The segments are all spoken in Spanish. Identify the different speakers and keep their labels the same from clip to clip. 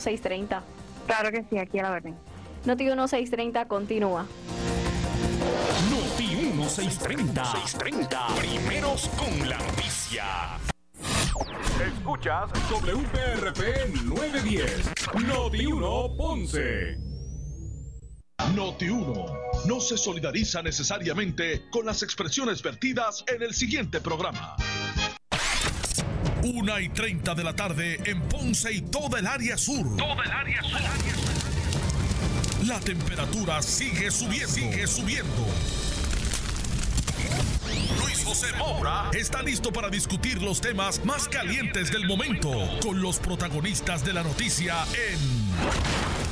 Speaker 1: 630.
Speaker 2: Claro que sí, aquí a la orden.
Speaker 1: Noti 1630 continúa.
Speaker 3: Noti 1630. 630. Primeros con la noticia. Escuchas WPRP 910. Noti 1 Ponce.
Speaker 4: Noti 1 no se solidariza necesariamente con las expresiones vertidas en el siguiente programa. Una y 30 de la tarde en Ponce y toda el área sur. Toda el área sur. La temperatura sigue subiendo. Sigue subiendo. Luis José Moura está listo para discutir los temas más calientes del momento con los protagonistas de la noticia en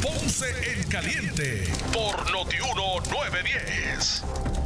Speaker 4: Ponce en Caliente por Notiuno 910.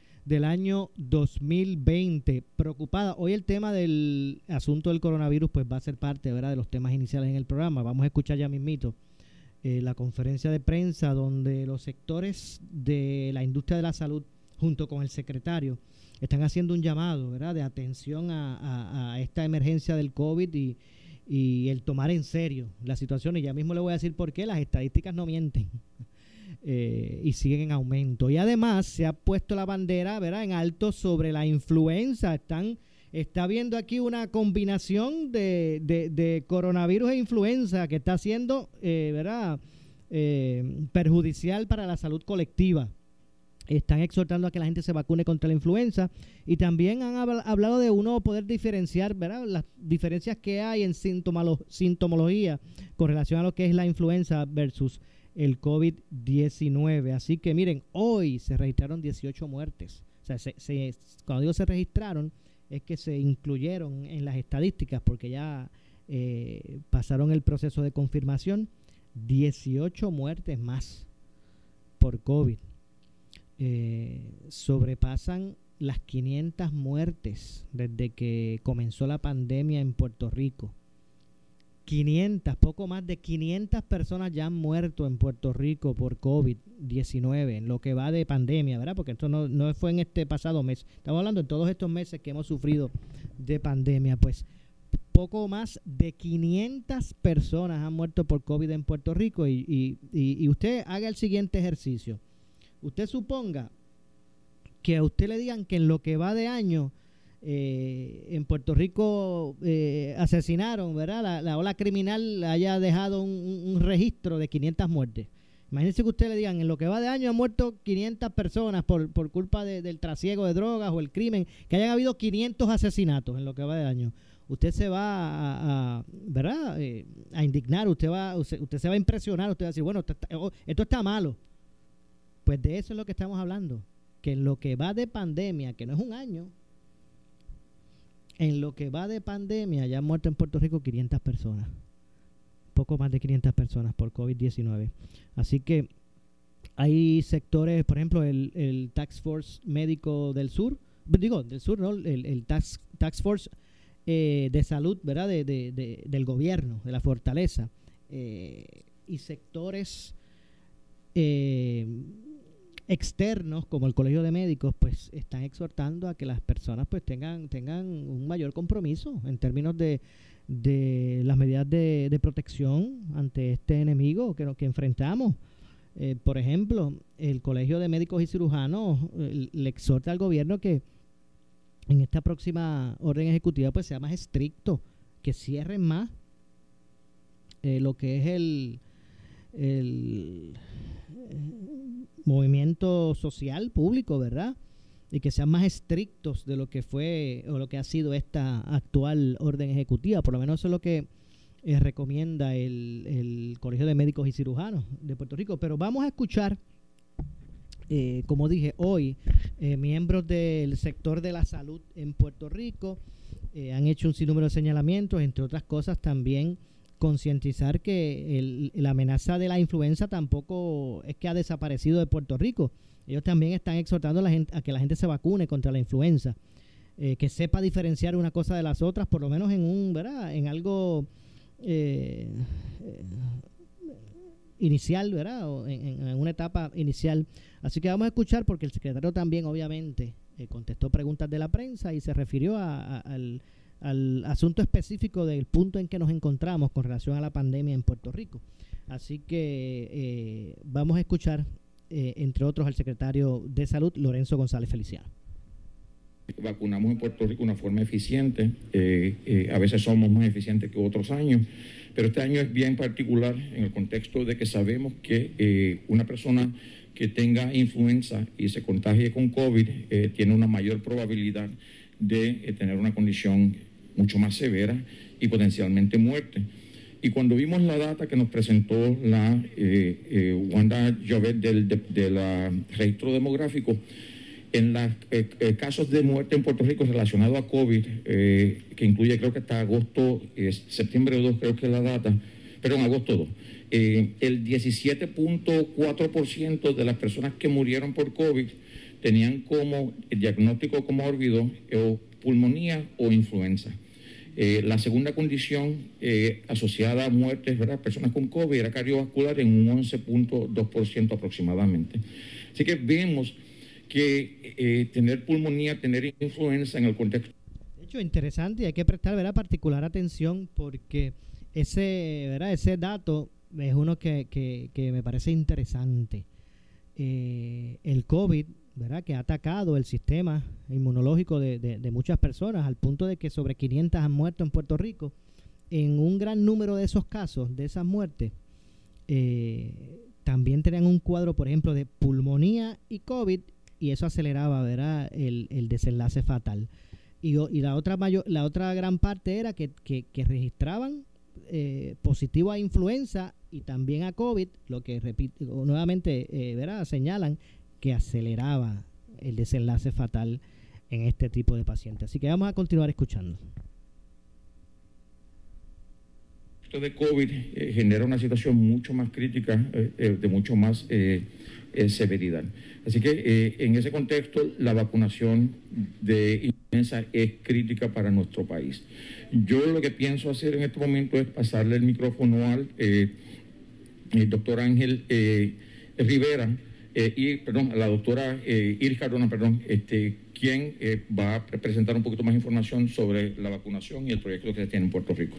Speaker 5: del año 2020. Preocupada. Hoy el tema del asunto del coronavirus pues va a ser parte ¿verdad? de los temas iniciales en el programa. Vamos a escuchar ya mismito eh, la conferencia de prensa donde los sectores de la industria de la salud junto con el secretario están haciendo un llamado ¿verdad? de atención a, a, a esta emergencia del COVID y, y el tomar en serio la situación. Y ya mismo le voy a decir por qué las estadísticas no mienten. Eh, y siguen en aumento. Y además se ha puesto la bandera ¿verdad? en alto sobre la influenza. Están, está viendo aquí una combinación de, de, coronavirus e influenza que está siendo eh, ¿verdad? Eh, perjudicial para la salud colectiva. Están exhortando a que la gente se vacune contra la influenza y también han hablado de uno poder diferenciar ¿verdad? las diferencias que hay en sintomología con relación a lo que es la influenza versus el COVID-19. Así que miren, hoy se registraron 18 muertes. O sea, se, cuando digo se registraron, es que se incluyeron en las estadísticas porque ya eh, pasaron el proceso de confirmación. 18 muertes más por COVID. Eh, sobrepasan las 500 muertes desde que comenzó la pandemia en Puerto Rico. 500, poco más de 500 personas ya han muerto en Puerto Rico por COVID-19, en lo que va de pandemia, ¿verdad? Porque esto no, no fue en este pasado mes. Estamos hablando en todos estos meses que hemos sufrido de pandemia. Pues poco más de 500 personas han muerto por COVID en Puerto Rico y, y, y, y usted haga el siguiente ejercicio. Usted suponga que a usted le digan que en lo que va de año eh, en Puerto Rico eh, asesinaron, ¿verdad? La, la, ola criminal haya dejado un, registro de 500 muertes. Imagínense que usted le digan, en lo que va de año han muerto 500 personas por, por culpa de, del trasiego de drogas o el crimen, que hayan habido 500 asesinatos en lo que va de año. Usted se va a, ¿verdad? Eh, a indignar, usted va usted, usted, se va a impresionar, usted va a decir, bueno, esto está, esto está malo. Pues de eso es lo que estamos hablando, que en lo que va de pandemia, que no es un año, en lo que va de pandemia ya han muerto en Puerto Rico 500 personas. Poco más de 500 personas por COVID-19. Así que hay sectores, por ejemplo, el, el Tax Force Médico del Sur, digo, del Sur, ¿no? El, el Tax, tax Force eh, de Salud, ¿verdad? De, de, de, del gobierno, de la fortaleza. Eh, y sectores eh, externos como el colegio de médicos pues están exhortando a que las personas pues tengan tengan un mayor compromiso en términos de, de las medidas de, de, protección ante este enemigo que, que enfrentamos. Eh, por ejemplo el colegio de médicos y cirujanos eh, le exhorta al gobierno que en esta próxima orden ejecutiva pues sea más estricto que cierren más eh, lo que es el el movimiento social público, ¿verdad? Y que sean más estrictos de lo que fue o lo que ha sido esta actual orden ejecutiva. Por lo menos eso es lo que eh, recomienda el, el, Colegio de Médicos y Cirujanos de Puerto Rico. Pero vamos a escuchar eh, como dije, hoy eh, miembros del sector de la salud en Puerto Rico eh, han hecho un sinnúmero de señalamientos, entre otras cosas también concientizar que la amenaza de la influenza tampoco es que ha desaparecido de Puerto Rico. Ellos también están exhortando a, la gente, a que la gente se vacune contra la influenza, que sepa diferenciar una cosa de las otras, por lo menos en un, ¿verdad? En algo inicial, ¿verdad? O en, una etapa inicial. Así que vamos a escuchar porque el secretario también, obviamente, eh, contestó preguntas de la prensa y se refirió al, asunto específico del punto en que nos encontramos con relación a la pandemia en Puerto Rico. Así que eh, vamos a escuchar, eh, entre otros, al secretario de Salud, Lorenzo González Feliciano
Speaker 6: vacunamos en Puerto Rico de una forma eficiente, a veces somos más eficientes que otros años, pero este año es bien particular en el contexto de que sabemos que eh, una persona que tenga influenza y se contagie con COVID eh, tiene una mayor probabilidad de eh, tener una condición mucho más severa y potencialmente muerte. Y cuando vimos la data que nos presentó la Wanda Jovet del de, registro demográfico, en los eh, eh, casos de muerte en Puerto Rico relacionados a COVID, eh, que incluye creo que hasta agosto, septiembre 2 creo que es la data, pero en agosto 2, el 17.4% de las personas que murieron por COVID tenían como diagnóstico como órbido o pulmonía o influenza. la segunda condición asociada a muertes, ¿verdad? personas con COVID, era cardiovascular en un 11.2% aproximadamente. Así que vemos que eh, tener pulmonía, tener influenza en el contexto.
Speaker 5: De hecho, interesante y hay que prestar ¿verdad? particular atención porque ese, ¿verdad? ese dato es uno que, que, me parece interesante. Eh, el COVID, ¿verdad? que ha atacado el sistema inmunológico de, de, muchas personas al punto de que sobre 500 han muerto en Puerto Rico. En un gran número de esos casos, de esas muertes, eh, también tenían un cuadro, por ejemplo, de pulmonía y COVID y eso aceleraba ¿verdad? El, el desenlace fatal. Y, y, la, otra mayor, la otra gran parte era que, que, registraban eh, positivo a influenza y también a COVID, lo que repito, nuevamente eh, ¿verdad? señalan que aceleraba el desenlace fatal en este tipo de pacientes. Así que vamos a continuar escuchando.
Speaker 6: Esto de COVID eh, genera una situación mucho más crítica, de mucho más severidad. Así que eh, en ese contexto la vacunación de influenza es crítica para nuestro país. Yo lo que pienso hacer en este momento es pasarle el micrófono al eh, doctor Ángel eh, y perdón, a la doctora Iris Cardona, perdón, este, quien va a presentar un poquito más información sobre la vacunación y el proyecto que se tiene en Puerto Rico.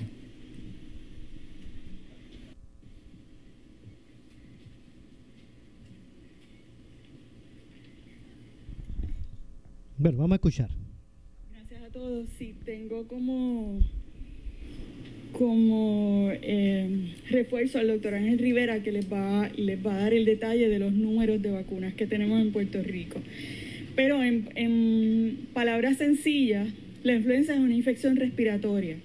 Speaker 5: Bueno, vamos a escuchar.
Speaker 7: Gracias a todos. Sí, tengo como, como eh, refuerzo al doctor Ángel Rivera que les va, les va a dar el detalle de los números de vacunas que tenemos en Puerto Rico. Pero en, en palabras sencillas, la influenza es una infección respiratoria.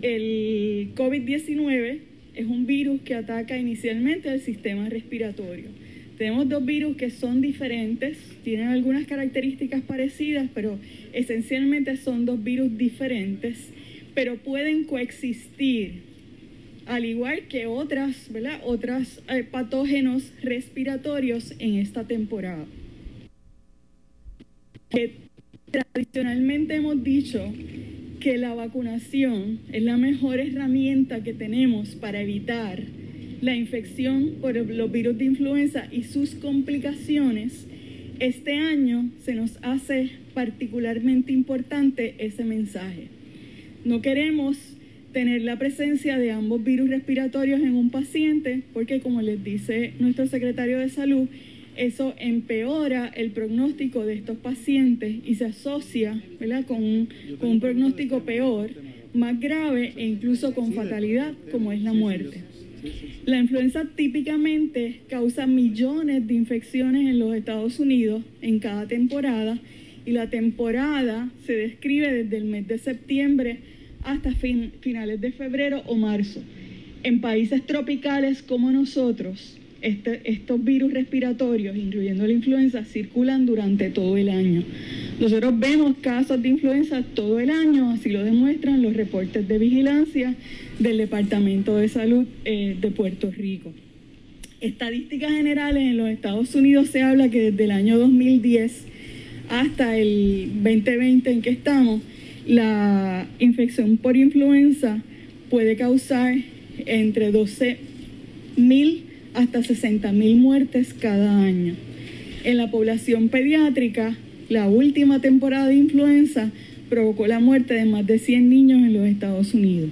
Speaker 7: El COVID-19 es un virus que ataca inicialmente al sistema respiratorio tenemos dos virus que son diferentes, tienen algunas características parecidas, pero esencialmente son dos virus diferentes, pero pueden coexistir, al igual que otras, ¿verdad? Otros eh, patógenos respiratorios en esta temporada. tradicionalmente hemos dicho que la vacunación es la mejor herramienta que tenemos para evitar la infección por los virus de influenza y sus complicaciones, este año se nos hace particularmente importante ese mensaje. No queremos tener la presencia de ambos virus respiratorios en un paciente porque, como les dice nuestro secretario de salud, eso empeora el pronóstico de estos pacientes y se asocia Con, un, con un pronóstico peor, más grave e incluso con fatalidad, como es la muerte. La influenza típicamente causa millones de infecciones en los Estados Unidos en cada temporada y la temporada se describe desde el mes de septiembre hasta finales de febrero o marzo. En países tropicales como nosotros, este, estos virus respiratorios, incluyendo la influenza, circulan durante todo el año. Nosotros vemos casos de influenza todo el año, así lo demuestran los reportes de vigilancia del Departamento de Salud eh, de Puerto Rico. Estadísticas generales en los Estados Unidos se habla que desde el año 2010 hasta el 2020 en que estamos, la infección por influenza puede causar entre 12 mil hasta 60 mil muertes cada año. En la población pediátrica, la última temporada de influenza provocó la muerte de más de 100 niños en los Estados Unidos.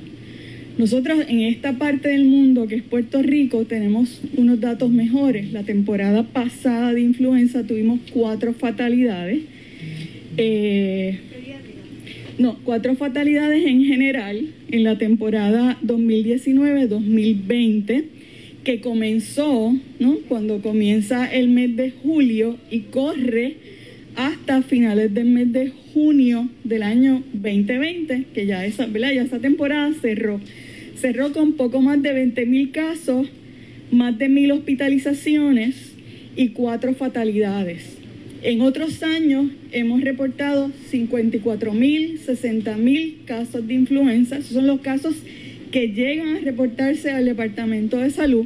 Speaker 7: Nosotros en esta parte del mundo, que es Puerto Rico, tenemos unos datos mejores. La temporada pasada de influenza tuvimos cuatro fatalidades. Eh, no, cuatro fatalidades en general en la temporada 2019-2020 que comenzó, ¿no? Cuando comienza el mes de julio y corre hasta finales del mes de junio del año 2020, que ya esa, ya esa temporada cerró. Cerró con poco más de 20 mil casos, más de mil hospitalizaciones y cuatro fatalidades. En otros años hemos reportado 54 mil, 60 mil casos de influenza. Esos son los casos que llegan a reportarse al Departamento de Salud.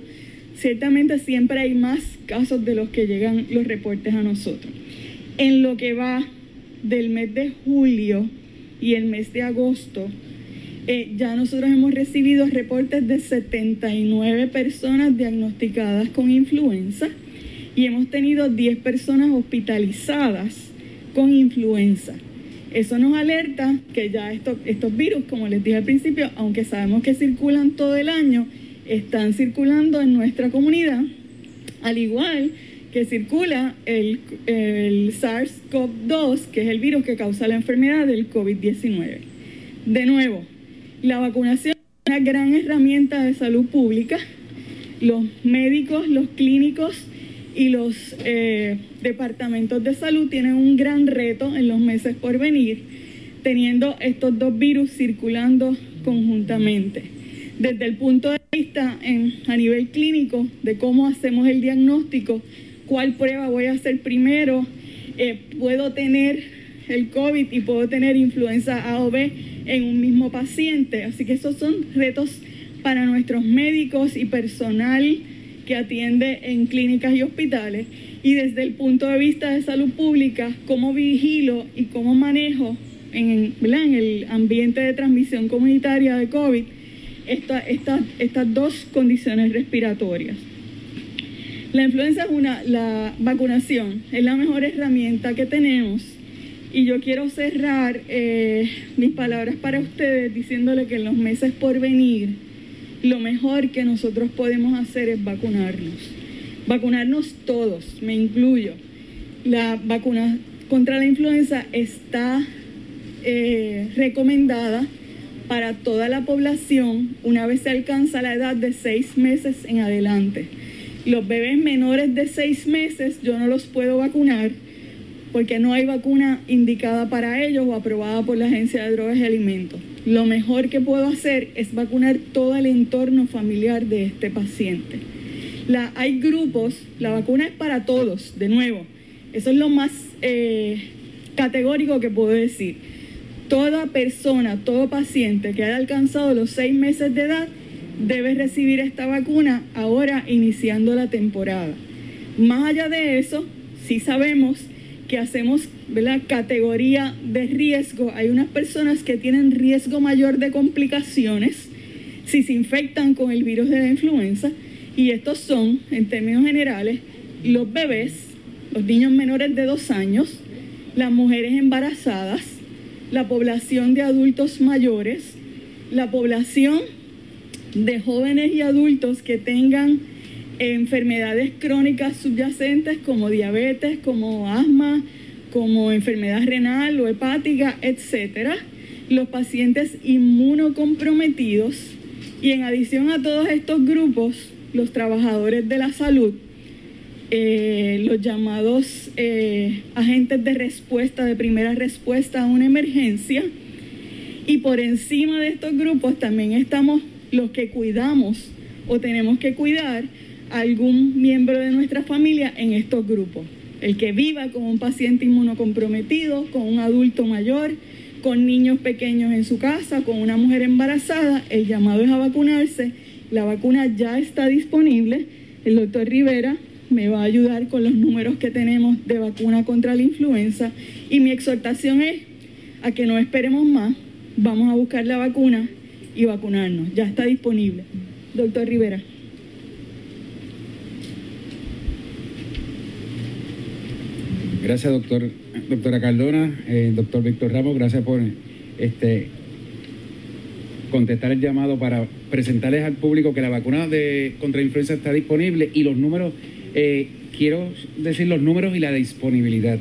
Speaker 7: Ciertamente siempre hay más casos de los que llegan los reportes a nosotros. En lo que va del mes de julio y el mes de agosto, eh, ya nosotros hemos recibido reportes de 79 personas diagnosticadas con influenza y hemos tenido 10 personas hospitalizadas con influenza. Eso nos alerta que ya estos, estos virus, como les dije al principio, aunque sabemos que circulan todo el año, están circulando en nuestra comunidad, al igual que circula el, el SARS-CoV-2, que es el virus que causa la enfermedad del COVID-19. De nuevo, la vacunación es una gran herramienta de salud pública. Los médicos, los clínicos y los eh, departamentos de salud tienen un gran reto en los meses por venir, teniendo estos dos virus circulando conjuntamente. Desde el punto de vista a nivel clínico de cómo hacemos el diagnóstico, cuál prueba voy a hacer primero, eh, puedo tener el COVID y puedo tener influenza A o B en un mismo paciente. Así que esos son retos para nuestros médicos y personal que atiende en clínicas y hospitales. Y desde el punto de vista de salud pública, cómo vigilo y cómo manejo en, en el ambiente de transmisión comunitaria de COVID estas dos condiciones respiratorias. La influenza es una, la vacunación es la mejor herramienta que tenemos y yo quiero cerrar eh, mis palabras para ustedes diciéndole que en los meses por venir, lo mejor que nosotros podemos hacer es vacunarnos. Vacunarnos todos, me incluyo. La vacuna contra la influenza está eh, recomendada para toda la población una vez se alcanza la edad de seis meses en adelante. Los bebés menores de seis meses yo no los puedo vacunar porque no hay vacuna indicada para ellos o aprobada por la Agencia de Drogas y Alimentos. Lo mejor que puedo hacer es vacunar todo el entorno familiar de este paciente. Hay grupos, la vacuna es para todos, de nuevo. Eso es lo más eh, categórico que puedo decir. Toda persona, todo paciente que haya alcanzado los seis meses de edad debe recibir esta vacuna ahora iniciando la temporada. Más allá de eso, sí sabemos hacemos la categoría de riesgo. Hay unas personas que tienen riesgo mayor de complicaciones si se infectan con el virus de la influenza y estos son, en términos generales, los bebés, los niños menores de dos años, las mujeres embarazadas, la población de adultos mayores, la población de jóvenes y adultos que tengan enfermedades crónicas subyacentes como diabetes, como asma, como enfermedad renal o hepática, etcétera, los pacientes inmunocomprometidos y en adición a todos estos grupos, los trabajadores de la salud, eh, los llamados eh, agentes de respuesta, de primera respuesta a una emergencia. Y por encima de estos grupos también estamos los que cuidamos o tenemos que cuidar algún miembro de nuestra familia en estos grupos. El que viva con un paciente inmunocomprometido, con un adulto mayor, con niños pequeños en su casa, con una mujer embarazada, el llamado es a vacunarse. La vacuna ya está disponible. El doctor Rivera me va a ayudar con los números que tenemos de vacuna contra la influenza y mi exhortación es a que no esperemos más, vamos a buscar la vacuna y vacunarnos. Ya está disponible. Doctor Rivera.
Speaker 8: Gracias, doctor, doctora Cardona, eh, doctor Víctor Ramos, gracias por este contestar el llamado para presentarles al público que la vacuna de contra influenza está disponible y los números, eh, quiero decir los números y la disponibilidad.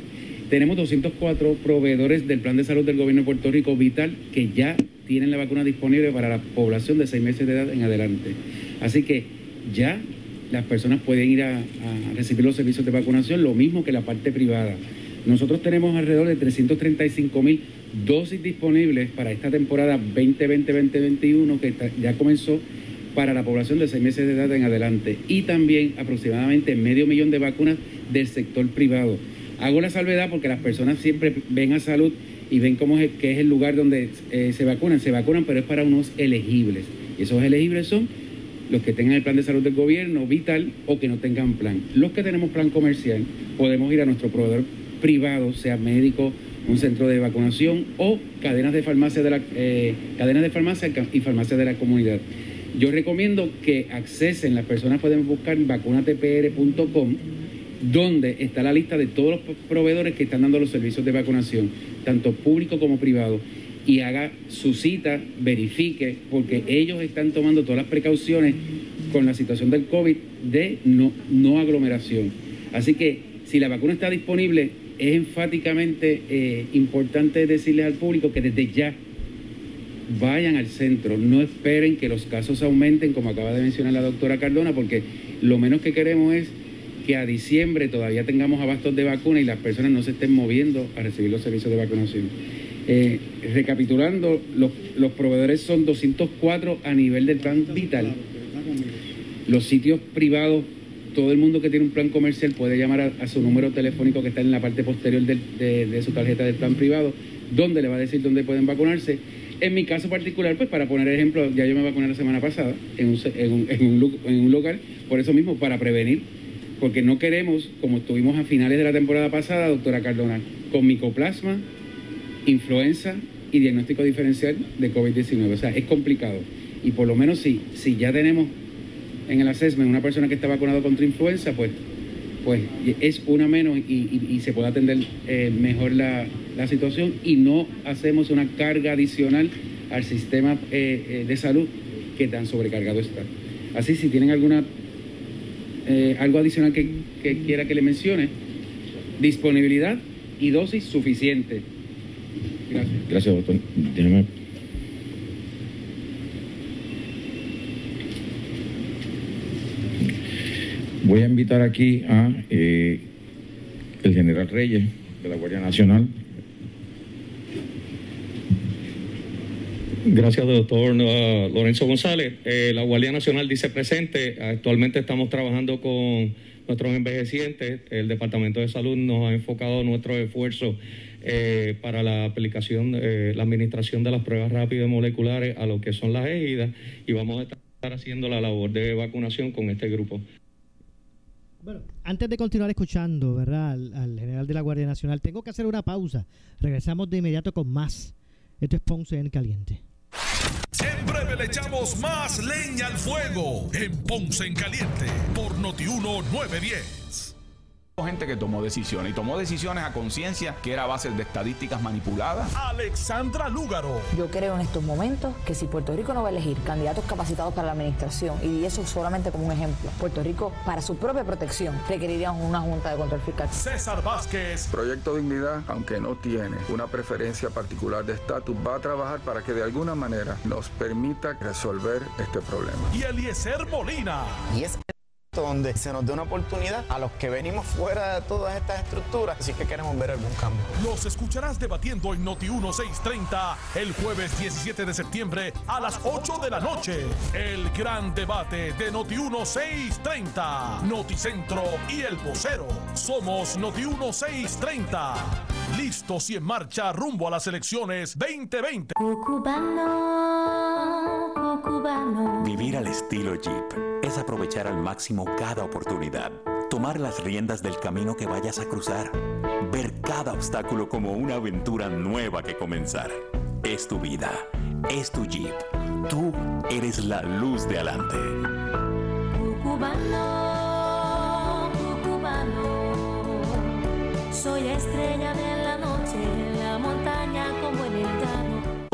Speaker 8: Tenemos 204 proveedores del Plan de Salud del Gobierno de Puerto Rico Vital que ya tienen la vacuna disponible para la población de seis meses de edad en adelante. Así que ya las personas pueden ir a, recibir los servicios de vacunación, lo mismo que la parte privada. Nosotros tenemos alrededor de 335 mil dosis disponibles para esta temporada 2020-2021 que ya comenzó para la población de seis meses de edad en adelante y también aproximadamente medio millón de vacunas del sector privado. Hago la salvedad porque las personas siempre ven a salud y ven cómo es, que es el lugar donde eh, se vacunan. Se vacunan, pero es para unos elegibles. Esos elegibles son los que tengan el plan de salud del gobierno vital o que no tengan plan. Los que tenemos plan comercial podemos ir a nuestro proveedor privado, sea médico, un centro de vacunación o cadenas de farmacia de la eh, cadenas de farmacia y farmacia de la comunidad. Yo recomiendo que accesen, las personas pueden buscar vacunatpr.com donde está la lista de todos los proveedores que están dando los servicios de vacunación, tanto público como privado y haga su cita, verifique, porque ellos están tomando todas las precauciones con la situación del COVID de no, no aglomeración. Así que si la vacuna está disponible, es enfáticamente eh, importante decirles al público que desde ya vayan al centro, no esperen que los casos aumenten, como acaba de mencionar la doctora Cardona, porque lo menos que queremos es que a diciembre todavía tengamos abastos de vacuna y las personas no se estén moviendo a recibir los servicios de vacunación. Eh, recapitulando, los, proveedores son 204 a nivel del plan vital. Los sitios privados, todo el mundo que tiene un plan comercial puede llamar a, su número telefónico que está en la parte posterior de, su tarjeta del plan privado, donde le va a decir dónde pueden vacunarse. En mi caso particular, pues para poner ejemplo, ya yo me vacuné la semana pasada en un, en un, en un local, por eso mismo, para prevenir porque no queremos, como estuvimos a finales de la temporada pasada, doctora Cardona, con micoplasma, influenza y diagnóstico diferencial de COVID-19. O sea, es complicado. Y por lo menos si, si ya tenemos en el assessment una persona que está vacunada contra influenza, pues, pues es una menos y, se puede atender eh, mejor la, situación y no hacemos una carga adicional al sistema eh, eh, de salud que tan sobrecargado está. Así, si tienen alguna algo adicional que, que quiera que le mencione, disponibilidad y dosis suficiente. Gracias. doctor.
Speaker 6: Voy a invitar aquí a eh, el general Reyes de la Guardia Nacional.
Speaker 9: Gracias, doctor Lorenzo González. Eh, la Guardia Nacional dice presente. Actualmente estamos trabajando con nuestros envejecientes. El Departamento de Salud nos ha enfocado nuestro esfuerzo eh, para la aplicación, eh, la administración de las pruebas rápidas moleculares a lo que son las EGIDAS y vamos a estar haciendo la labor de vacunación con este grupo.
Speaker 5: Bueno, antes de continuar escuchando, ¿verdad? Al, general de la Guardia Nacional, tengo que hacer una pausa. Regresamos de inmediato con más. Esto es Ponce en Caliente.
Speaker 4: Siempre le echamos más leña al fuego en Ponce en Caliente por Notiuno 910
Speaker 3: gente que tomó decisiones y tomó decisiones a conciencia que era a base de estadísticas manipuladas.
Speaker 4: Alexandra Lúgaro.
Speaker 10: Yo creo en estos momentos que si Puerto Rico no va a elegir candidatos capacitados para la administración, y eso solamente como un ejemplo, Puerto Rico para su propia protección requeriría una junta de control fiscal.
Speaker 4: César Vázquez.
Speaker 11: Proyecto Dignidad, aunque no tiene una preferencia particular de estatus, va a trabajar para que de alguna manera nos permita resolver este problema.
Speaker 4: Y Eliezer Molina.
Speaker 12: Y es donde se nos dé una oportunidad a los que venimos fuera de todas estas estructuras, así que queremos ver algún cambio.
Speaker 4: Los escucharás debatiendo en Noti 1630 el jueves 17 de septiembre a las 8 de la noche. El gran debate de Noti 1630, Noticentro y El Vocero. Somos Noti 1630. Listos y en marcha rumbo a las elecciones 2020.
Speaker 13: Vivir al estilo Jeep es aprovechar al máximo cada oportunidad, tomar las riendas del camino que vayas a cruzar, ver cada obstáculo como una aventura nueva que comenzar. Es tu vida, es tu Jeep. Tú eres la luz de adelante.
Speaker 14: Soy estrella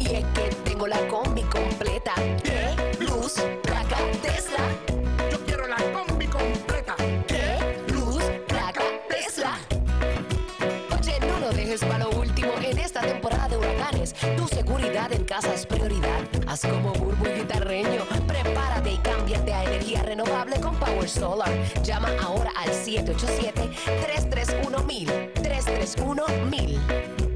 Speaker 15: Y es que tengo la combi completa. ¿Qué? Luz, placa, Tesla. Yo quiero la combi completa. ¿Qué? Luz, placa, Tesla. Oye, no lo dejes para lo último en esta temporada de huracanes. Tu seguridad en casa es prioridad. Haz como Burbu y Guitarreño. Prepárate y cámbiate a energía renovable con Power Solar. Llama ahora al 787-331-1000. 331-1000.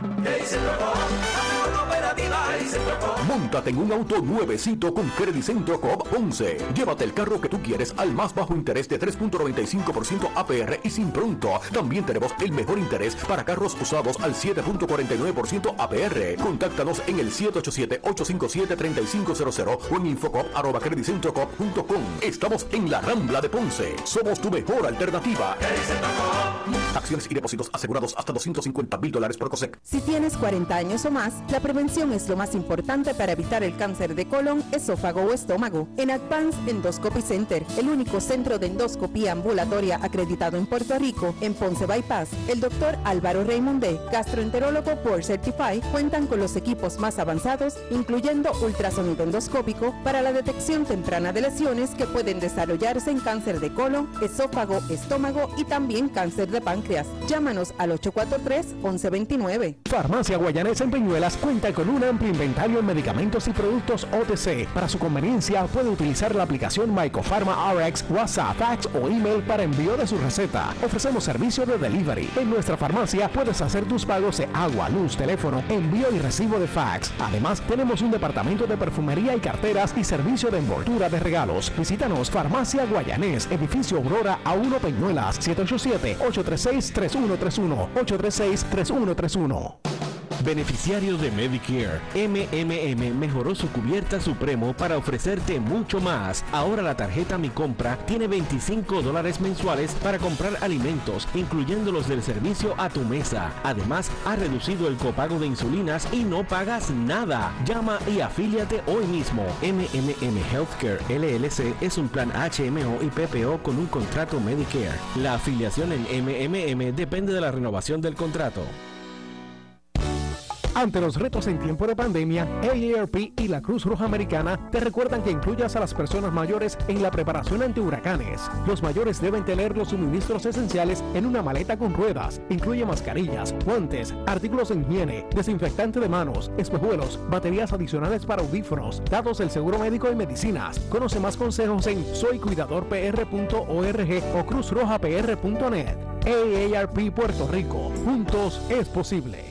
Speaker 16: Que hice el amor.
Speaker 17: Móntate en un auto nuevecito con Credit Centro Coop 11. Llévate el carro que tú quieres al más bajo interés de 3.95% APR y sin pronto. También tenemos el mejor interés para carros usados al 7.49% APR. Contáctanos en el 787-857-3500 o en infocop.com. Estamos en la Rambla de Ponce. Somos tu mejor alternativa. Acciones y depósitos asegurados hasta 250 mil dólares por COSEC.
Speaker 18: Si tienes 40 años o más, la prevención es lo más importante para evitar el cáncer de colon, esófago o estómago. En Advance Endoscopy Center, el único centro de endoscopía ambulatoria acreditado en Puerto Rico, en Ponce Bypass, el doctor Álvaro Raymondé, gastroenterólogo por Certify, cuentan con los equipos más avanzados, incluyendo ultrasonido endoscópico, para la detección temprana de lesiones que pueden desarrollarse en cáncer de colon, esófago, estómago y también cáncer de páncreas. Llámanos al 843-1129.
Speaker 16: Farmacia Guayanesa en Peñuelas cuenta con un amplio inventario en medicamentos y productos OTC. Para su conveniencia, puede utilizar la aplicación Mycofarma RX, WhatsApp, fax o email para envío de su receta. Ofrecemos servicio de delivery. En nuestra farmacia puedes hacer tus pagos de agua, luz, teléfono, envío y recibo de fax. Además, tenemos un departamento de perfumería y carteras y servicio de envoltura de regalos. Visítanos Farmacia Guayanés, edificio Aurora a 1 Peñuelas, 787-836-3131. 836-3131.
Speaker 19: Beneficiarios de Medicare, MMM mejoró su cubierta supremo para ofrecerte mucho más. Ahora la tarjeta Mi Compra tiene 25 dólares mensuales para comprar alimentos, incluyendo los del servicio a tu mesa. Además, ha reducido el copago de insulinas y no pagas nada. Llama y afíliate hoy mismo. MMM Healthcare LLC es un plan HMO y PPO con un contrato Medicare. La afiliación en MMM depende de la renovación del contrato.
Speaker 16: Ante los retos en tiempo de pandemia, AARP y la Cruz Roja Americana te recuerdan que incluyas a las personas mayores en la preparación ante huracanes. Los mayores deben tener los suministros esenciales en una maleta con ruedas. Incluye mascarillas, guantes, artículos de higiene, desinfectante de manos, espejuelos, baterías adicionales para audífonos, datos del seguro médico y medicinas. Conoce más consejos en soycuidadorpr.org o cruzrojapr.net. AARP Puerto Rico. Juntos es posible.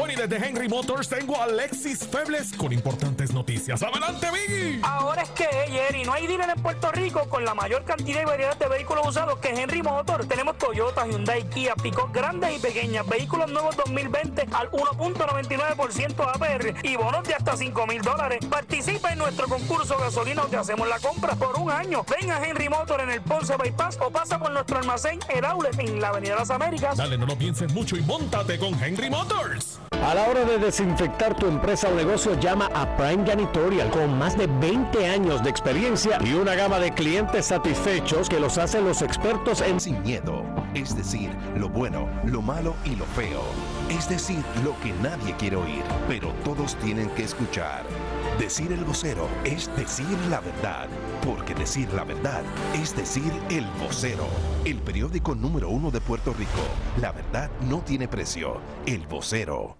Speaker 4: Bueno, y desde Henry Motors tengo a Alexis Febles con importantes noticias. ¡Adelante, Biggie!
Speaker 20: Ahora es que, Jerry, no hay dealer en Puerto Rico con la mayor cantidad y variedad de vehículos usados que Henry Motor. Tenemos Toyota, Hyundai, Kia, Pico grandes y pequeñas, vehículos nuevos 2020 al 1.99% APR y bonos de hasta 5 mil dólares. Participa en nuestro concurso gasolina donde hacemos la compra por un año. Ven a Henry Motor en el Ponce Bypass o pasa por nuestro almacén El Outlet en la Avenida Las Américas.
Speaker 4: Dale, no lo pienses mucho y montate con Henry Motors.
Speaker 21: A la hora de desinfectar tu empresa o negocio, llama a Prime Janitorial con más de 20 años de experiencia y una gama de clientes satisfechos que los hacen los expertos en
Speaker 22: Sin miedo, es decir, lo bueno, lo malo y lo feo. Es decir, lo que nadie quiere oír, pero todos tienen que escuchar. Decir el vocero es decir la verdad, porque decir la verdad es decir el vocero. El periódico número uno de Puerto Rico. La verdad no tiene precio. El vocero.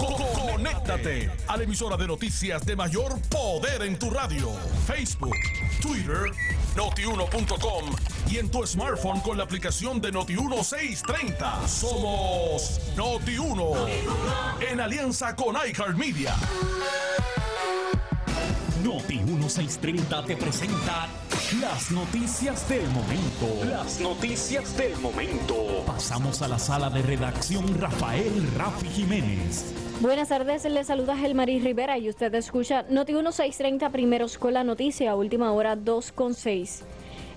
Speaker 4: Conéctate a la emisora de noticias de mayor poder en tu radio. Facebook, Twitter, notiuno.com y en tu smartphone con la aplicación de Noti1630. Somos Noti1 en alianza con iHeartMedia.
Speaker 23: Noti 1630 te presenta las noticias del momento. Las noticias del momento. Pasamos a la sala de redacción Rafael Rafi Jiménez.
Speaker 1: Buenas tardes, les saluda Gelmaris Rivera y usted escucha Noti 1630 primeros con la noticia, última hora 2 con 6.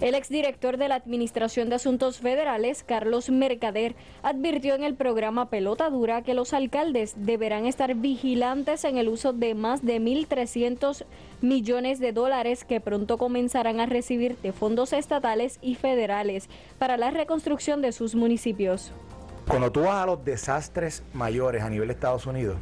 Speaker 1: El exdirector de la Administración de Asuntos Federales, Carlos Mercader, advirtió en el programa Pelota Dura que los alcaldes deberán estar vigilantes en el uso de más de 1.300 millones de dólares que pronto comenzarán a recibir de fondos estatales y federales para la reconstrucción de sus municipios.
Speaker 24: Cuando tú vas a los desastres mayores a nivel de Estados Unidos,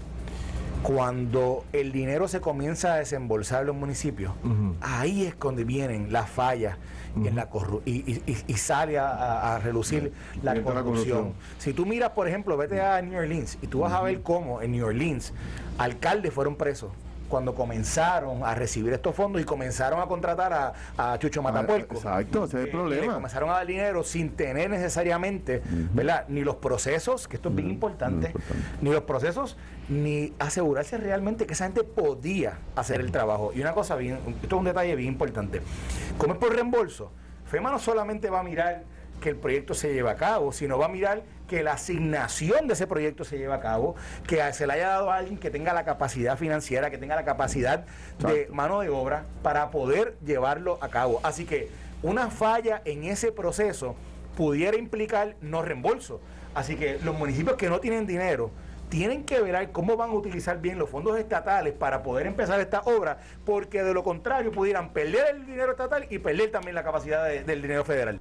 Speaker 24: cuando el dinero se comienza a desembolsar en los municipios, ahí es donde vienen las fallas y, en la corru- y, y- y- sale a, a- relucir la
Speaker 25: Entra la
Speaker 24: corrupción.
Speaker 25: corrupción.
Speaker 24: Si tú miras, por ejemplo, vete a New Orleans y tú vas a ver cómo en New Orleans alcaldes fueron presos cuando comenzaron a recibir estos fondos y comenzaron a contratar a, a Chucho Matapuerco.
Speaker 25: Exacto, ese es el
Speaker 24: le
Speaker 25: problema.
Speaker 24: comenzaron a dar dinero sin tener necesariamente, ¿verdad? Ni los procesos, que esto es bien importante, ni los procesos, ni asegurarse realmente que esa gente podía hacer el trabajo. Y una cosa bien, esto es un detalle bien importante. Como es por reembolso, FEMA no solamente va a mirar que el proyecto se lleve a cabo, sino va a mirar que la asignación de ese proyecto se lleve a cabo, que se le haya dado a alguien que tenga la capacidad financiera, que tenga la capacidad de mano de obra para poder llevarlo a cabo. Así que una falla en ese proceso pudiera implicar no reembolso. Así que los municipios que no tienen dinero tienen que ver cómo van a utilizar bien los fondos estatales para poder empezar esta obra, porque de lo contrario pudieran perder el dinero estatal y perder también la capacidad de- del dinero federal.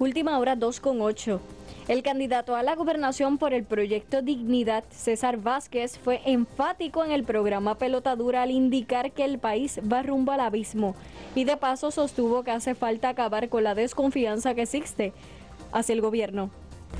Speaker 1: Última hora 2 con 8. El candidato a la gobernación por el proyecto Dignidad, César Vázquez, fue enfático en el programa Pelota Dura al indicar que el país va rumbo al abismo y de paso sostuvo que hace falta acabar con la desconfianza que existe hacia el gobierno.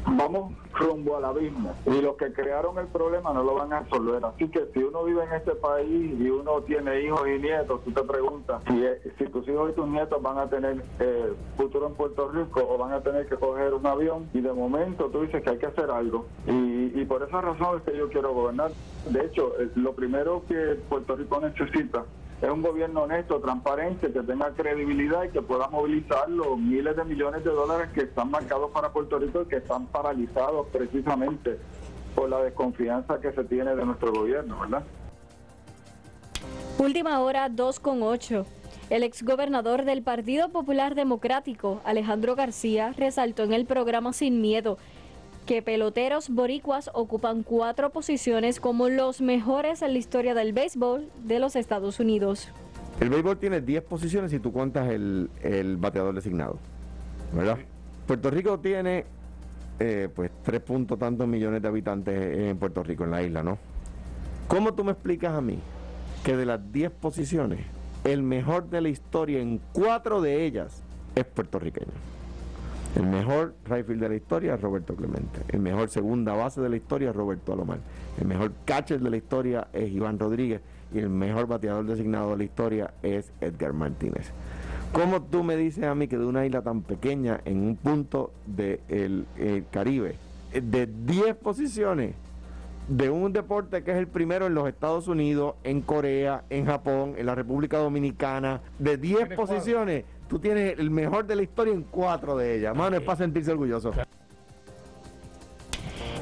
Speaker 26: Vamos rumbo al abismo y los que crearon el problema no lo van a resolver. Así que si uno vive en este país y uno tiene hijos y nietos, tú te preguntas si, eh, si tus hijos y tus nietos van a tener eh, futuro en Puerto Rico o van a tener que coger un avión y de momento tú dices que hay que hacer algo. Y, y por esa razón es que yo quiero gobernar. De hecho, eh, lo primero que Puerto Rico necesita es un gobierno honesto, transparente, que tenga credibilidad y que pueda movilizar los miles de millones de dólares que están marcados para Puerto Rico y que están paralizados precisamente por la desconfianza que se tiene de nuestro gobierno, ¿verdad?
Speaker 1: Última hora 2 con 8. El exgobernador del Partido Popular Democrático, Alejandro García, resaltó en el programa Sin Miedo que peloteros boricuas ocupan cuatro posiciones como los mejores en la historia del béisbol de los Estados Unidos.
Speaker 27: El béisbol tiene 10 posiciones si tú cuentas el, el bateador designado, ¿verdad? Puerto Rico tiene eh, pues 3 puntos tantos millones de habitantes en Puerto Rico, en la isla, ¿no? ¿Cómo tú me explicas a mí que de las 10 posiciones, el mejor de la historia en cuatro de ellas es puertorriqueño? El mejor right field de la historia es Roberto Clemente. El mejor segunda base de la historia es Roberto Alomar. El mejor catcher de la historia es Iván Rodríguez. Y el mejor bateador designado de la historia es Edgar Martínez. ¿Cómo tú me dices a mí que de una isla tan pequeña, en un punto del Caribe, eh, de 10 posiciones, de un deporte que es el primero en los Estados Unidos, en Corea, en Japón, en la República Dominicana, de 10 posiciones, tú tienes el mejor de la historia en cuatro de ellas. Mano, es para sentirse orgulloso.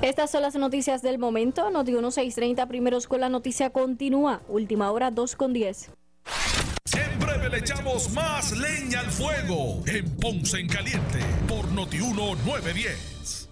Speaker 1: Estas son las noticias del momento. Noti 1630 primeros con la noticia continúa. Última hora 2 con 10.
Speaker 4: En breve le echamos más leña al fuego en Ponce en Caliente por Notiuno 910.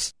Speaker 21: house.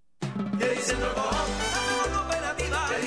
Speaker 16: Yeah, he's in the ball.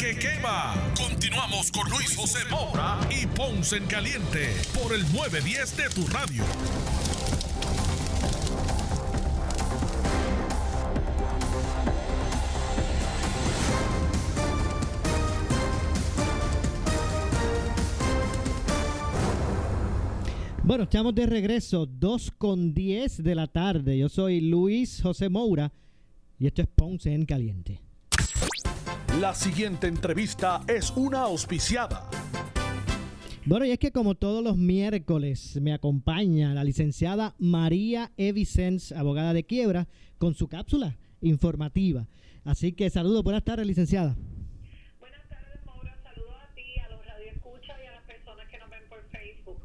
Speaker 4: que quema. Continuamos con Luis José Moura y Ponce en Caliente por el 910 de tu radio.
Speaker 5: Bueno, estamos de regreso, 2 con 10 de la tarde. Yo soy Luis José Moura y esto es Ponce en Caliente.
Speaker 4: La siguiente entrevista es una auspiciada.
Speaker 5: Bueno, y es que como todos los miércoles me acompaña la licenciada María Evicens, abogada de quiebra, con su cápsula informativa. Así que saludos, buenas tardes, licenciada.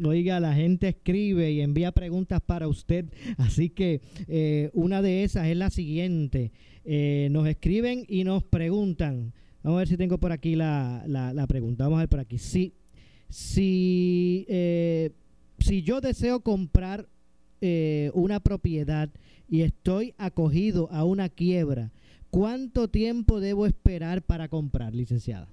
Speaker 5: Oiga, la gente escribe y envía preguntas para usted, así que eh, una de esas es la siguiente. Eh, nos escriben y nos preguntan. Vamos a ver si tengo por aquí la, la, pregunta. Vamos a ver por aquí. Si, si, eh, si yo deseo comprar una propiedad y estoy acogido a una quiebra, ¿cuánto tiempo debo esperar para comprar, licenciada?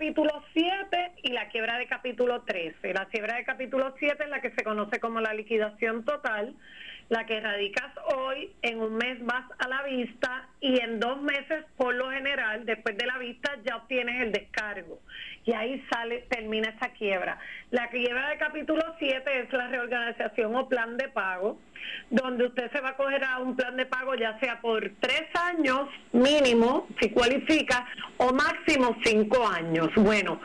Speaker 28: Capítulo 7 y la quiebra de capítulo 13. La quiebra de capítulo 7 es la que se conoce como la liquidación total, La que radicas hoy, en un mes vas a la vista y en dos meses, por lo general, después de la vista, ya obtienes el descargo. Y ahí sale, termina esa quiebra. La quiebra de capítulo 7 es la reorganización o plan de pago, donde usted se va a coger a un plan de pago ya sea por tres años mínimo, si cualifica, o máximo cinco años. Bueno,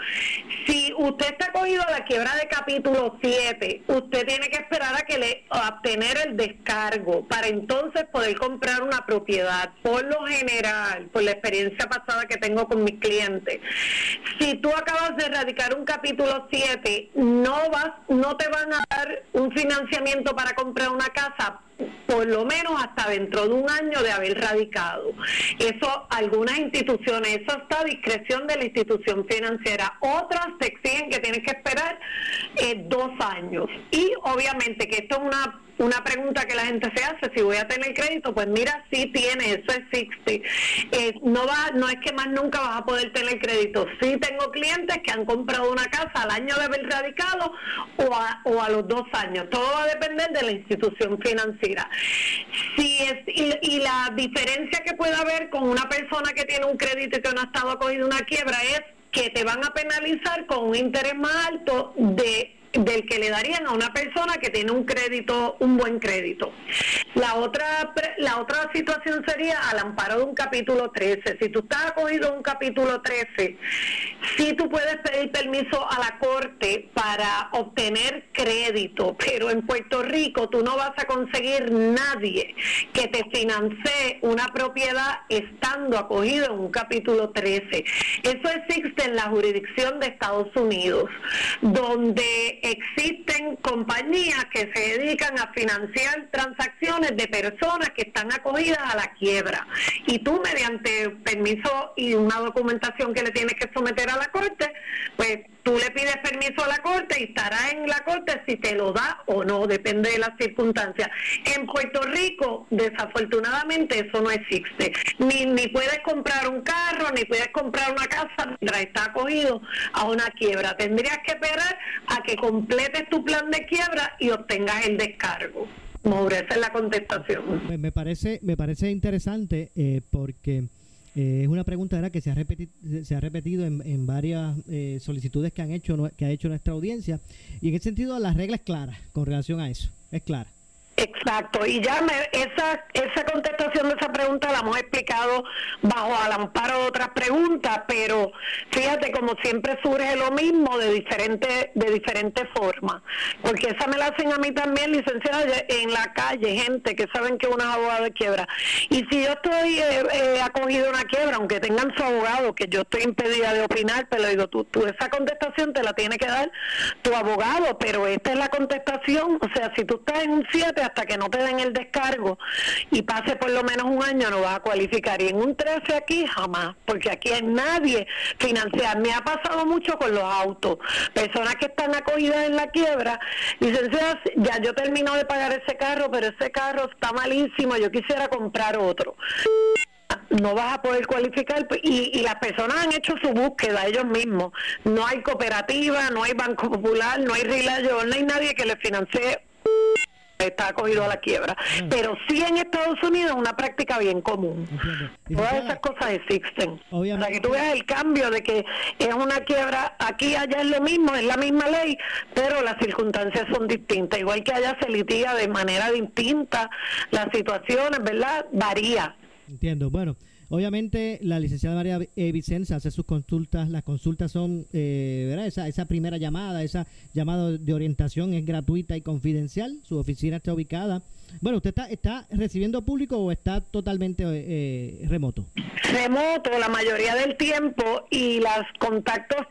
Speaker 28: si usted está cogido a la quiebra de capítulo 7, usted tiene que esperar a que le obtener el descargo para entonces poder comprar una propiedad. Por lo general, por la experiencia pasada que tengo con mis clientes, si tú acabas de erradicar un capítulo 7, no vas, no te van a dar un financiamiento para comprar una casa por lo menos hasta dentro de un año de haber radicado. Eso, algunas instituciones, eso está a discreción de la institución financiera. Otras te exigen que tienes que esperar eh, dos años. Y obviamente que esto es una una pregunta que la gente se hace, si voy a tener crédito, pues mira, sí tiene, eso existe. Eh, no va, no es que más nunca vas a poder tener crédito. Sí tengo clientes que han comprado una casa al año de haber radicado o a, o a los dos años. Todo va a depender de la institución financiera. Si es, y, y la diferencia que puede haber con una persona que tiene un crédito y que no ha estado acogido una quiebra es que te van a penalizar con un interés más alto de del que le darían a una persona que tiene un crédito, un buen crédito. La otra, la otra situación sería al amparo de un capítulo 13. Si tú estás acogido a un capítulo 13, sí tú puedes pedir permiso a la corte para obtener crédito, pero en Puerto Rico tú no vas a conseguir nadie que te financie una propiedad estando acogido en un capítulo 13. Eso existe en la jurisdicción de Estados Unidos, donde existen compañías que se dedican a financiar transacciones de personas que están acogidas a la quiebra. Y tú mediante permiso y una documentación que le tienes que someter a la corte, pues tú le pides permiso a la corte y estará en la corte si te lo da o no, depende de las circunstancias. En Puerto Rico, desafortunadamente, eso no existe. Ni, ni puedes comprar un carro, ni puedes comprar una casa mientras está acogido a una quiebra. Tendrías que esperar a que completes tu plan de quiebra y obtengas el descargo. Maure, esa es la contestación.
Speaker 29: Me parece, me parece interesante eh, porque eh, es una pregunta que se ha repetido, se ha repetido en, varias eh, solicitudes que han hecho que ha hecho nuestra audiencia y en ese sentido la regla es clara con relación a eso, es clara.
Speaker 28: Exacto, y ya me- esa, esa contestación de esa pregunta la hemos explicado bajo al amparo de otras preguntas, pero fíjate como siempre surge lo mismo de diferente de diferente forma, porque esa me la hacen a mí también, licenciada, en la calle, gente que saben que una es abogada de quiebra. Y si yo estoy eh, eh, acogido a una quiebra, aunque tengan su abogado, que yo estoy impedida de opinar, te lo digo, tú, tú esa contestación te la tiene que dar tu abogado, pero esta es la contestación, o sea, si tú estás en un 7 hasta que no te den el descargo y pase por lo menos un año no vas a cualificar y en un 13 aquí jamás, porque aquí hay nadie financiar. Me ha pasado mucho con los autos, personas que están acogidas en la quiebra, licenciadas, ya yo termino de pagar ese carro, pero ese carro está malísimo, yo quisiera comprar otro no vas a poder cualificar y, y las personas han hecho su búsqueda ellos mismos. No hay cooperativa, no hay Banco Popular, no hay Rilayo, no hay nadie que le financie está acogido a la quiebra. Pero sí en Estados Unidos es una práctica bien común. Todas esas cosas existen. O sea, que tú veas el cambio de que es una quiebra, aquí allá es lo mismo, es la misma ley, pero las circunstancias son distintas. Igual que allá se litiga de manera distinta, las situaciones, ¿verdad? Varía.
Speaker 29: Entiendo. Bueno, obviamente la licenciada María eh, Vicenza hace sus consultas. Las consultas son, eh, ¿verdad? Esa, esa primera llamada, esa llamada de orientación es gratuita y confidencial. Su oficina está ubicada. Bueno, ¿usted está, está recibiendo público o está totalmente eh, remoto?
Speaker 28: remoto la mayoría del tiempo y los contactos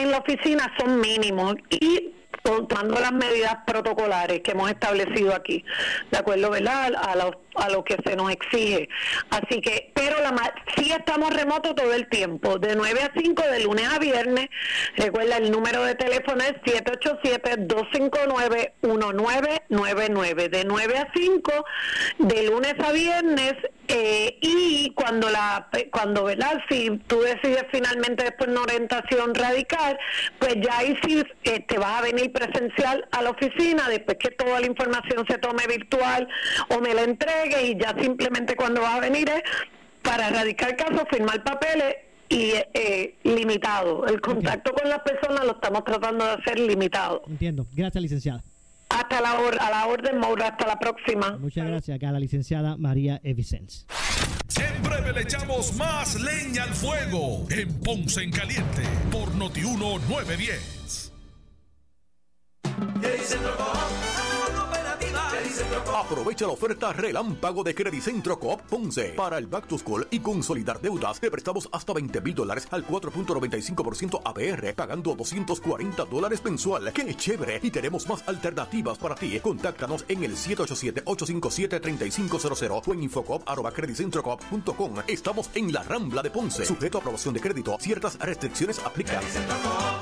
Speaker 28: en la oficina son mínimos y tomando las medidas protocolares que hemos establecido aquí, de acuerdo, ¿verdad? A lo, a lo que se nos exige. Así que, pero la sí estamos remotos todo el tiempo, de 9 a 5, de lunes a viernes. Recuerda, el número de teléfono es 787-259-1999, de 9 a 5, de lunes a viernes. eh, y cuando la cuando verdad si tú decides finalmente después una orientación radical pues ya ahí sí eh, te vas a venir presencial a la oficina, después que toda la información se tome virtual o me la entregue y ya simplemente cuando va a venir es para erradicar casos, firmar papeles y eh, limitado. El contacto con las personas lo estamos tratando de hacer limitado.
Speaker 5: Entiendo. Gracias, licenciada.
Speaker 28: Hasta la, or- a la orden, Maura. Hasta la próxima.
Speaker 5: Muchas gracias acá a la licenciada María Evicens.
Speaker 4: En breve le echamos más leña al fuego en Ponce en Caliente por Notiuno 910.
Speaker 17: Aprovecha la oferta relámpago de Credicentro Coop Ponce para el Back to School y consolidar deudas. Te prestamos hasta 20 mil dólares al 4.95% APR, pagando 240 dólares mensual. ¡Qué chévere! Y tenemos más alternativas para ti. Contáctanos en el 787-857-3500 o en infocop.com. Estamos en la Rambla de Ponce. Sujeto a aprobación de crédito. Ciertas restricciones aplican.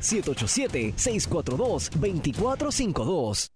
Speaker 21: 787-642-2452.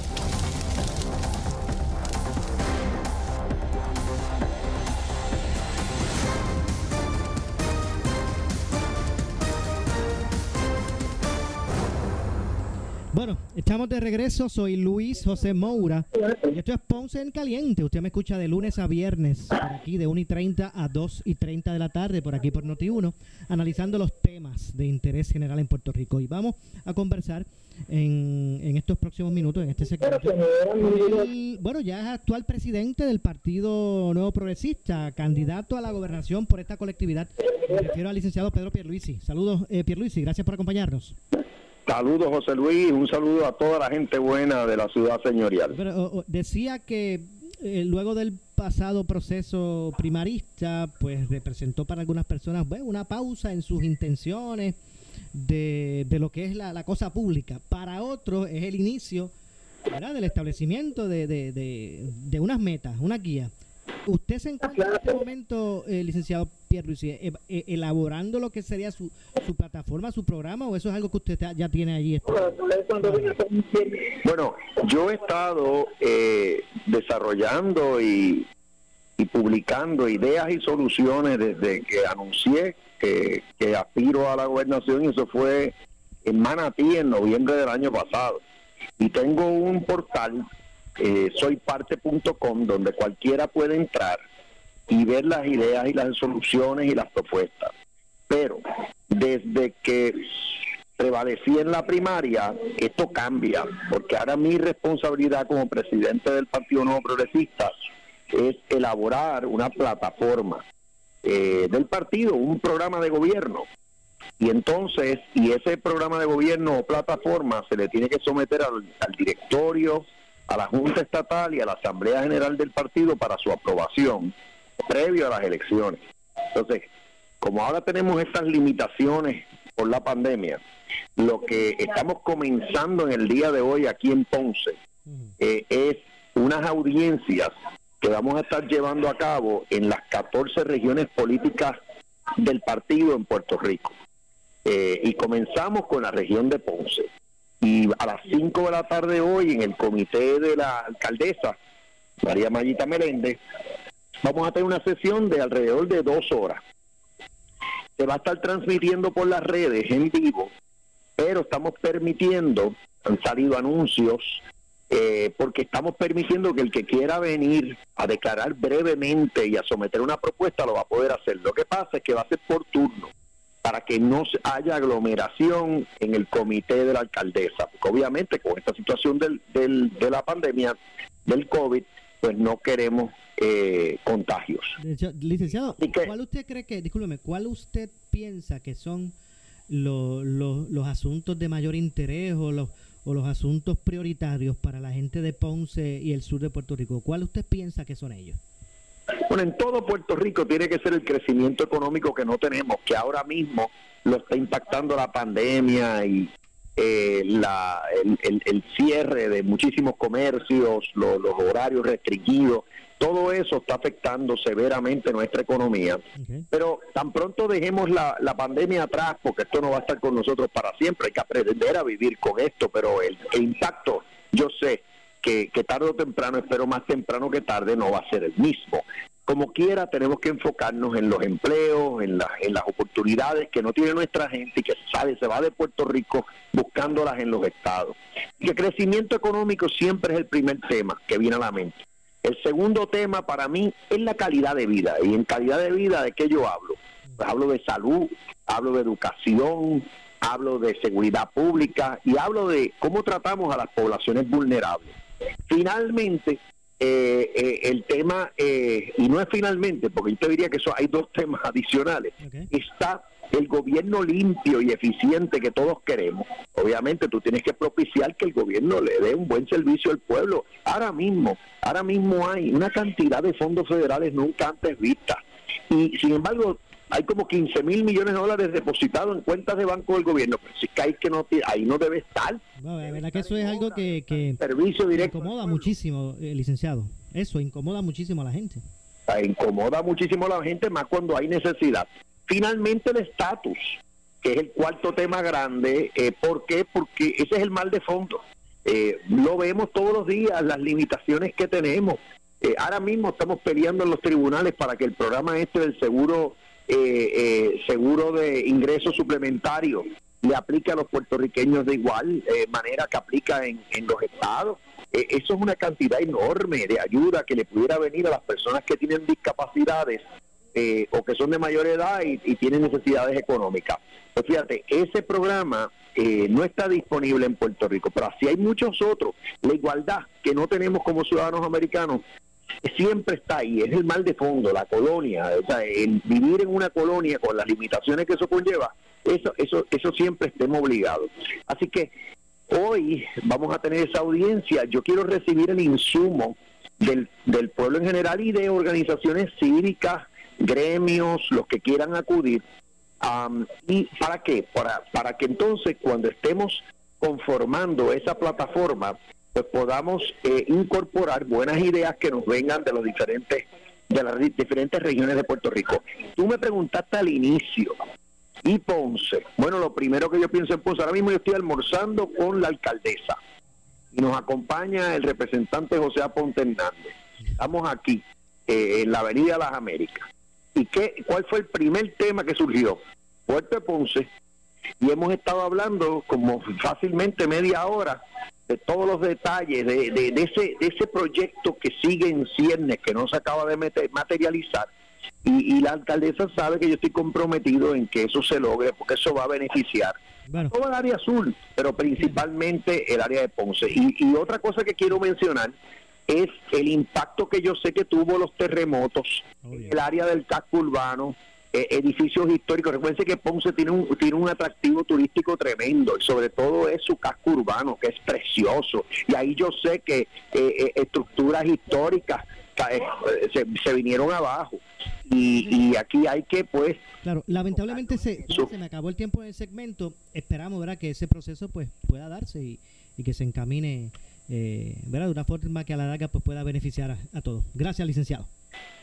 Speaker 5: Bueno, estamos de regreso. Soy Luis José Moura. Y esto es Ponce en Caliente. Usted me escucha de lunes a viernes, por aquí de 1 y 30 a 2 y 30 de la tarde, por aquí por Noti1, analizando los temas de interés general en Puerto Rico. Y vamos a conversar en, en estos próximos minutos, en este segmento. bueno, ya es actual presidente del Partido Nuevo Progresista, candidato a la gobernación por esta colectividad. Me refiero al licenciado Pedro Pierluisi. Saludos, eh, Pierluisi. Gracias por acompañarnos.
Speaker 30: Saludos, José Luis. Un saludo a toda la gente buena de la ciudad señorial.
Speaker 5: Pero decía que eh, luego del pasado proceso primarista, pues representó para algunas personas bueno, una pausa en sus intenciones de, de lo que es la, la cosa pública. Para otros es el inicio del establecimiento de, de, de, de unas metas, una guía. ¿Usted se encuentra en este momento, eh, licenciado Pierluisi, eh, elaborando lo que sería su, su plataforma, su programa, o eso es algo que usted ya tiene allí?
Speaker 30: Bueno, yo he estado eh, desarrollando y, y publicando ideas y soluciones desde que anuncié que, que aspiro a la gobernación y eso fue en Manatí en noviembre del año pasado. Y tengo un portal, eh, soyparte.com, donde cualquiera puede entrar y ver las ideas y las soluciones y las propuestas. Pero desde que prevalecí en la primaria, esto cambia, porque ahora mi responsabilidad como presidente del Partido Nuevo Progresista es elaborar una plataforma eh, del partido, un programa de gobierno. Y entonces, y ese programa de gobierno o plataforma se le tiene que someter al, al directorio, a la Junta Estatal y a la Asamblea General del partido para su aprobación previo a las elecciones. Entonces, como ahora tenemos estas limitaciones por la pandemia, lo que estamos comenzando en el día de hoy aquí en Ponce eh, es unas audiencias que vamos a estar llevando a cabo en las 14 regiones políticas del partido en Puerto Rico. Eh, y comenzamos con la región de Ponce. Y a las 5 de la tarde hoy, en el comité de la alcaldesa, María Mayita Meléndez, vamos a tener una sesión de alrededor de dos horas. Se va a estar transmitiendo por las redes en vivo, pero estamos permitiendo, han salido anuncios eh, porque estamos permitiendo que el que quiera venir a declarar brevemente y a someter una propuesta lo va a poder hacer. Lo que pasa es que va a ser por turno para que no haya aglomeración en el comité de la alcaldesa, porque obviamente con esta situación del, del- de la pandemia del COVID, pues no queremos eh, contagios.
Speaker 29: Licenciado, ¿cuál usted cree que, discúlpeme, cuál usted piensa que son lo- lo- los asuntos de mayor interés o los, o los asuntos prioritarios para la gente de Ponce y el sur de Puerto Rico? ¿Cuál usted piensa que son ellos?
Speaker 30: Bueno, en todo Puerto Rico tiene que ser el crecimiento económico que no tenemos, que ahora mismo lo está impactando la pandemia y eh, la, el, el- el cierre de muchísimos comercios, lo- los horarios restringidos, todo eso está afectando severamente nuestra economía. Pero tan pronto dejemos la, la pandemia atrás, porque esto no va a estar con nosotros para siempre, hay que aprender a vivir con esto, pero el, el impacto, yo sé que, que tarde o temprano, espero más temprano que tarde, no va a ser el mismo. Como quiera, tenemos que enfocarnos en los empleos, en, la- en las oportunidades que no tiene nuestra gente y que sale, se va de Puerto Rico buscándolas en los estados. Y el crecimiento económico siempre es el primer tema que viene a la mente. El segundo tema para mí es la calidad de vida. Y en calidad de vida, ¿de qué yo hablo? Pues hablo de salud, hablo de educación, hablo de seguridad pública y hablo de cómo tratamos a las poblaciones vulnerables. Finalmente, eh, eh, el tema, eh, y no es finalmente, porque yo te diría que eso, hay dos temas adicionales. Está el gobierno limpio y eficiente que todos queremos. Obviamente tú tienes que propiciar que el gobierno le dé un buen servicio al pueblo. Ahora mismo, ahora mismo hay una cantidad de fondos federales nunca antes vistas. Y sin embargo, hay como 15 mil millones de dólares depositados en cuentas de banco del gobierno. Pero si hay que no, ahí no debe estar.
Speaker 29: No, la verdad que eso es algo que, que
Speaker 30: Servicio directo.
Speaker 29: incomoda muchísimo, eh, licenciado. Eso incomoda muchísimo a la gente.
Speaker 30: Ah, incomoda muchísimo a la gente, más cuando hay necesidad. Finalmente el estatus, que es el cuarto tema grande. Eh, ¿Por qué? Porque ese es el mal de fondo. Eh, lo vemos todos los días, las limitaciones que tenemos. Eh, ahora mismo estamos peleando en los tribunales para que el programa este del seguro eh, eh, seguro de ingresos suplementarios le aplique a los puertorriqueños de igual eh, manera que aplica en, en los estados. Eh, eso es una cantidad enorme de ayuda que le pudiera venir a las personas que tienen discapacidades eh, o que son de mayor edad y, y tienen necesidades económicas. Pues fíjate, ese programa eh, no está disponible en Puerto Rico, pero así hay muchos otros. La igualdad que no tenemos como ciudadanos americanos siempre está ahí, es el mal de fondo, la colonia, o sea, el vivir en una colonia con las limitaciones que eso conlleva, eso, eso, eso siempre estemos obligados. Así que hoy vamos a tener esa audiencia, yo quiero recibir el insumo del, del pueblo en general y de organizaciones cívicas, gremios, los que quieran acudir. Am, ¿Y para qué? Para, para que entonces cuando estemos conformando esa plataforma, pues podamos eh, incorporar buenas ideas que nos vengan de los diferentes de las di- diferentes regiones de Puerto Rico. Tú me preguntaste al inicio, ¿y Ponce? Bueno, lo primero que yo pienso en Ponce, ahora mismo yo estoy almorzando con la alcaldesa y nos acompaña el representante José Aponte Hernández. Estamos aquí, eh, en la Avenida Las Américas. ¿Y qué, cuál fue el primer tema que surgió? Puerto de Ponce, y hemos estado hablando como fácilmente media hora de todos los detalles de, de- de ese, de ese proyecto que sigue en ciernes, que no se acaba de materializar. Y, y la alcaldesa sabe que yo estoy comprometido en que eso se logre, porque eso va a beneficiar todo el área azul, pero principalmente el área de Ponce. Y, y otra cosa que quiero mencionar es el impacto que yo sé que tuvo los terremotos en el área del casco urbano, eh, edificios históricos. Recuerden que Ponce tiene un, tiene un atractivo turístico tremendo y sobre todo es su casco urbano, que es precioso. Y ahí yo sé que eh, eh, estructuras históricas ca- eh, se, se vinieron abajo. Y, y aquí hay que, pues,
Speaker 29: Claro, lamentablemente se, se me acabó el tiempo del segmento. Esperamos, ¿verdad? Que ese proceso pues pueda darse y, y que se encamine, eh, ¿verdad? De una forma que a la larga pues pueda beneficiar a, a todos. Gracias, licenciado.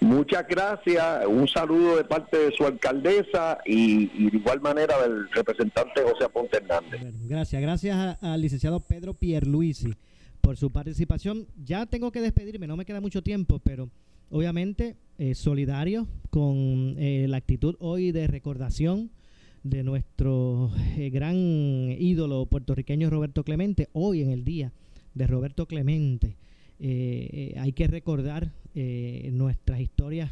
Speaker 30: Muchas gracias, un saludo de parte de su alcaldesa y, de igual manera del representante José Aponte Hernández.
Speaker 29: Gracias, gracias al licenciado Pedro Pierluisi por su participación. Ya tengo que despedirme, no me queda mucho tiempo, pero obviamente eh, solidario con eh, la actitud hoy de recordación de nuestro eh, gran ídolo puertorriqueño Roberto Clemente, hoy en el día
Speaker 5: de Roberto Clemente. Eh, hay que recordar nuestras historias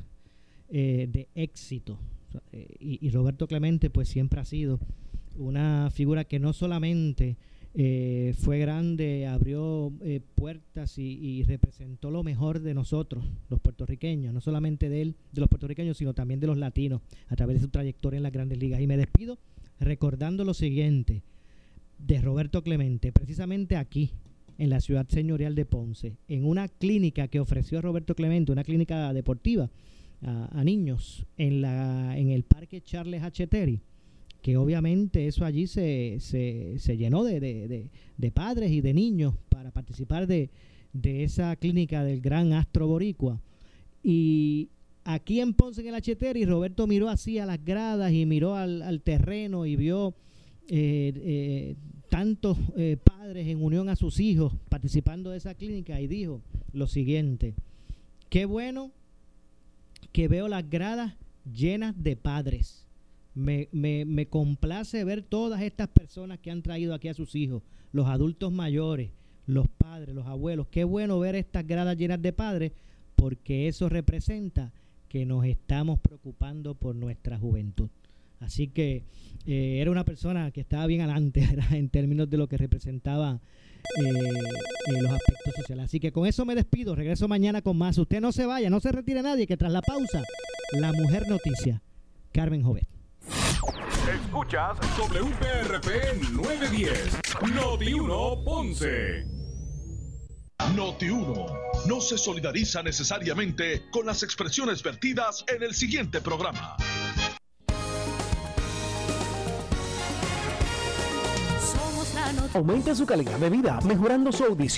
Speaker 5: de éxito. Y, y Roberto Clemente pues siempre ha sido una figura que no solamente eh, fue grande, abrió eh, puertas y, representó lo mejor de nosotros, los puertorriqueños, no solamente de él, de los puertorriqueños, sino también de los latinos, a través de su trayectoria en las grandes ligas. Y me despido recordando lo siguiente de Roberto Clemente, precisamente aquí, en la ciudad señorial de Ponce, en una clínica que ofreció Roberto Clemente, una clínica deportiva a, niños en, la, en el Parque Charles H. Terry que obviamente eso allí se, se, llenó de, padres y de niños para participar de, esa clínica del gran astro boricua. Y aquí en Ponce, en el y Roberto miró así a las gradas y miró al, terreno y vio eh, eh, tantos eh, padres en unión a sus hijos participando de esa clínica y dijo lo siguiente, qué bueno que veo las gradas llenas de padres me, me, me complace ver todas estas personas que han traído aquí a sus hijos, los adultos mayores, los padres, los abuelos. Qué bueno ver estas gradas llenas de padres porque eso representa que nos estamos preocupando por nuestra juventud. Así que eh, era una persona que estaba bien adelante en términos de lo que representaba eh, eh, los aspectos sociales. Así que con eso me despido. Regreso mañana con más. Usted no se vaya, no se retire nadie, que tras la pausa, la mujer noticia, Carmen Jovet.
Speaker 4: Escuchas WPRP 910, Noti 1 Ponce. Noti 1 no se solidariza necesariamente con las expresiones vertidas en el siguiente programa.
Speaker 31: Aumente su calidad de vida mejorando su audición